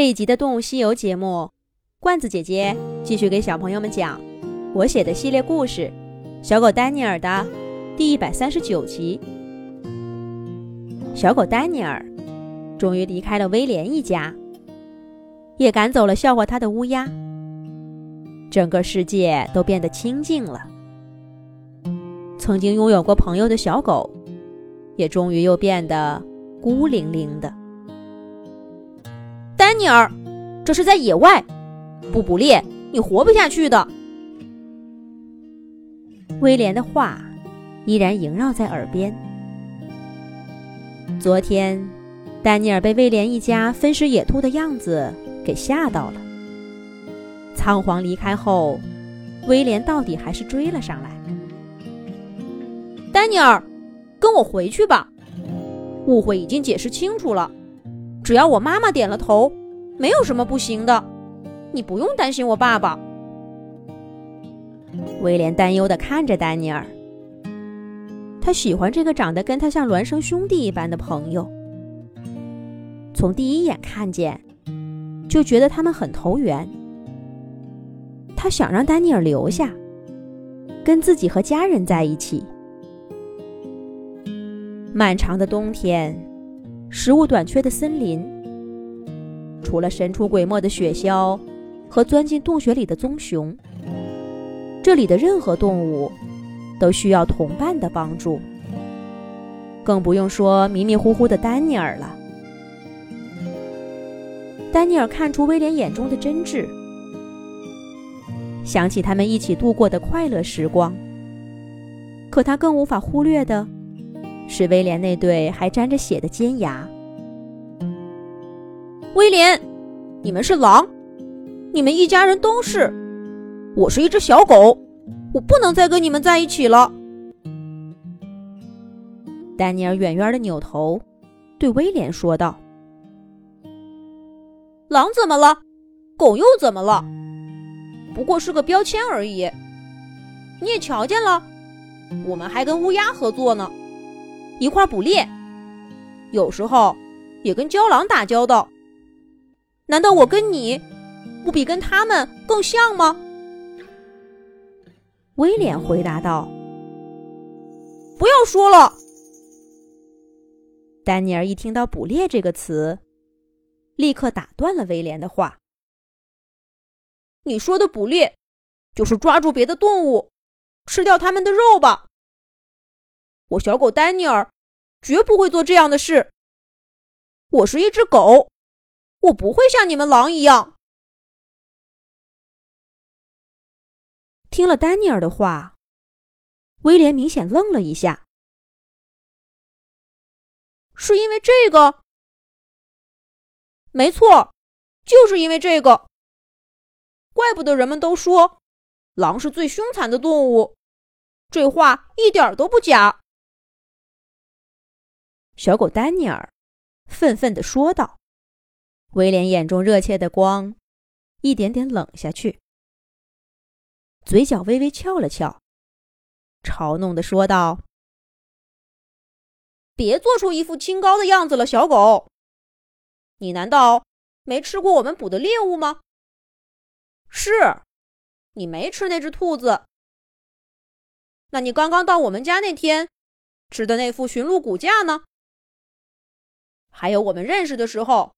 这一集的《动物西游》节目，罐子姐姐继续给小朋友们讲我写的系列故事《小狗丹尼尔》的第一百三十九集。小狗丹尼尔终于离开了威廉一家，也赶走了笑话他的乌鸦，整个世界都变得清静了。曾经拥有过朋友的小狗，也终于又变得孤零零的。丹尼尔，这是在野外，不捕猎你活不下去的。威廉的话依然萦绕在耳边。昨天，丹尼尔被威廉一家分食野兔的样子给吓到了。仓皇离开后，威廉到底还是追了上来。丹尼尔，跟我回去吧。误会已经解释清楚了，只要我妈妈点了头，没有什么不行的。你不用担心我爸爸。威廉担忧地看着丹尼尔。他喜欢这个长得跟他像孪生兄弟一般的朋友。从第一眼看见，就觉得他们很投缘。他想让丹尼尔留下，跟自己和家人在一起。漫长的冬天，食物短缺的森林，除了神出鬼没的雪橇和钻进洞穴里的棕熊，这里的任何动物都需要同伴的帮助。更不用说迷迷糊糊的丹尼尔了。丹尼尔看出威廉眼中的真挚，想起他们一起度过的快乐时光。可他更无法忽略的。是威廉那对还沾着血的尖牙。威廉，你们是狼，你们一家人都是。我是一只小狗，我不能再跟你们在一起了。丹尼尔远远的扭头，对威廉说道：“狼怎么了？狗又怎么了？不过是个标签而已。你也瞧见了，我们还跟乌鸦合作呢。”一块捕猎，有时候也跟郊狼打交道。难道我跟你不比跟他们更像吗？威廉回答道：“不要说了。”丹尼尔一听到“捕猎”这个词，立刻打断了威廉的话：“你说的捕猎，就是抓住别的动物，吃掉它们的肉吧？”我小狗丹尼尔绝不会做这样的事。我是一只狗，我不会像你们狼一样。听了丹尼尔的话，威廉明显愣了一下。是因为这个？没错，就是因为这个。怪不得人们都说，狼是最凶残的动物。这话一点都不假。小狗丹尼尔愤愤地说道：“威廉眼中热切的光一点点冷下去，嘴角微微翘了翘，嘲弄地说道：‘别做出一副清高的样子了，小狗。你难道没吃过我们捕的猎物吗？是，你没吃那只兔子。那你刚刚到我们家那天吃的那副驯鹿骨架呢？’”还有我们认识的时候，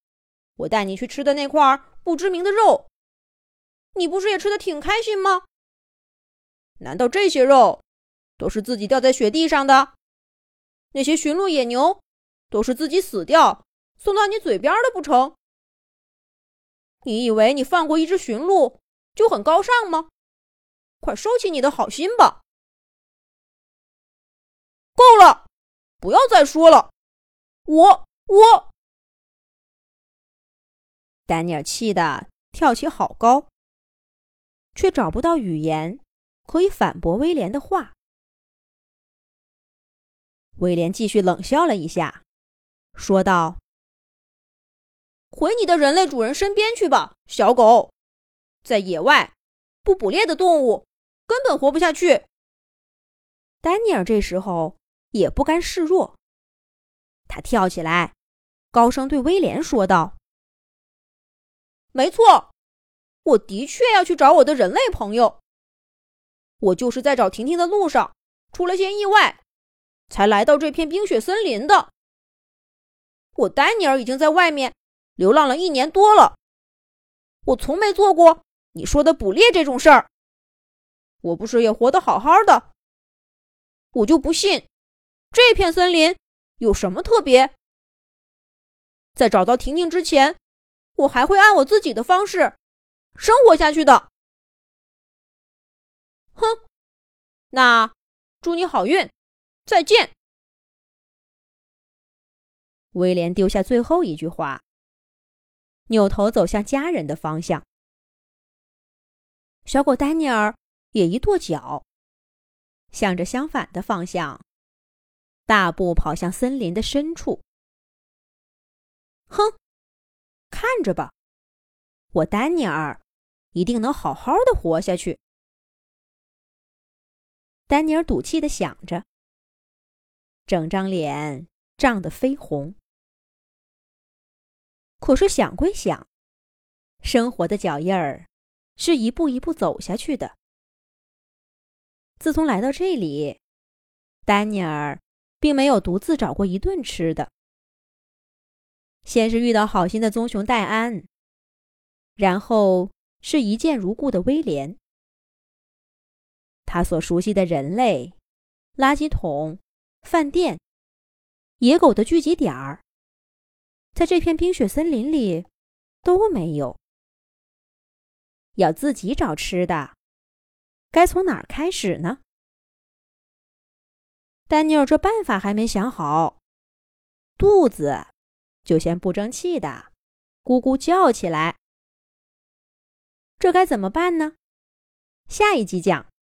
我带你去吃的那块不知名的肉，你不是也吃的挺开心吗？难道这些肉都是自己掉在雪地上的？那些驯鹿野牛都是自己死掉送到你嘴边的不成？你以为你放过一只驯鹿就很高尚吗？快收起你的好心吧！够了，不要再说了，我。我，丹尼尔气得跳起好高，却找不到语言可以反驳威廉的话。威廉继续冷笑了一下，说道：“回你的人类主人身边去吧，小狗。在野外，不捕猎的动物根本活不下去。”丹尼尔这时候也不甘示弱，他跳起来。高声对威廉说道：“没错，我的确要去找我的人类朋友。我就是在找婷婷的路上出了些意外，才来到这片冰雪森林的。我丹尼尔已经在外面流浪了一年多了，我从没做过你说的捕猎这种事儿。我不是也活得好好的？我就不信这片森林有什么特别。在找到婷婷之前，我还会按我自己的方式生活下去的。哼，那祝你好运，再见。威廉丢下最后一句话，扭头走向家人的方向。小狗丹尼尔也一跺脚，向着相反的方向，大步跑向森林的深处。哼，看着吧，我丹尼尔一定能好好的活下去。丹尼尔赌气的想着，整张脸涨得绯红。可是想归想，生活的脚印儿是一步一步走下去的。自从来到这里，丹尼尔并没有独自找过一顿吃的。先是遇到好心的棕熊戴安，然后是一见如故的威廉。他所熟悉的人类、垃圾桶、饭店、野狗的聚集点儿，在这片冰雪森林里都没有。要自己找吃的，该从哪儿开始呢？丹尼尔这办法还没想好，肚子就先不争气的咕咕叫起来。这该怎么办呢？下一集讲。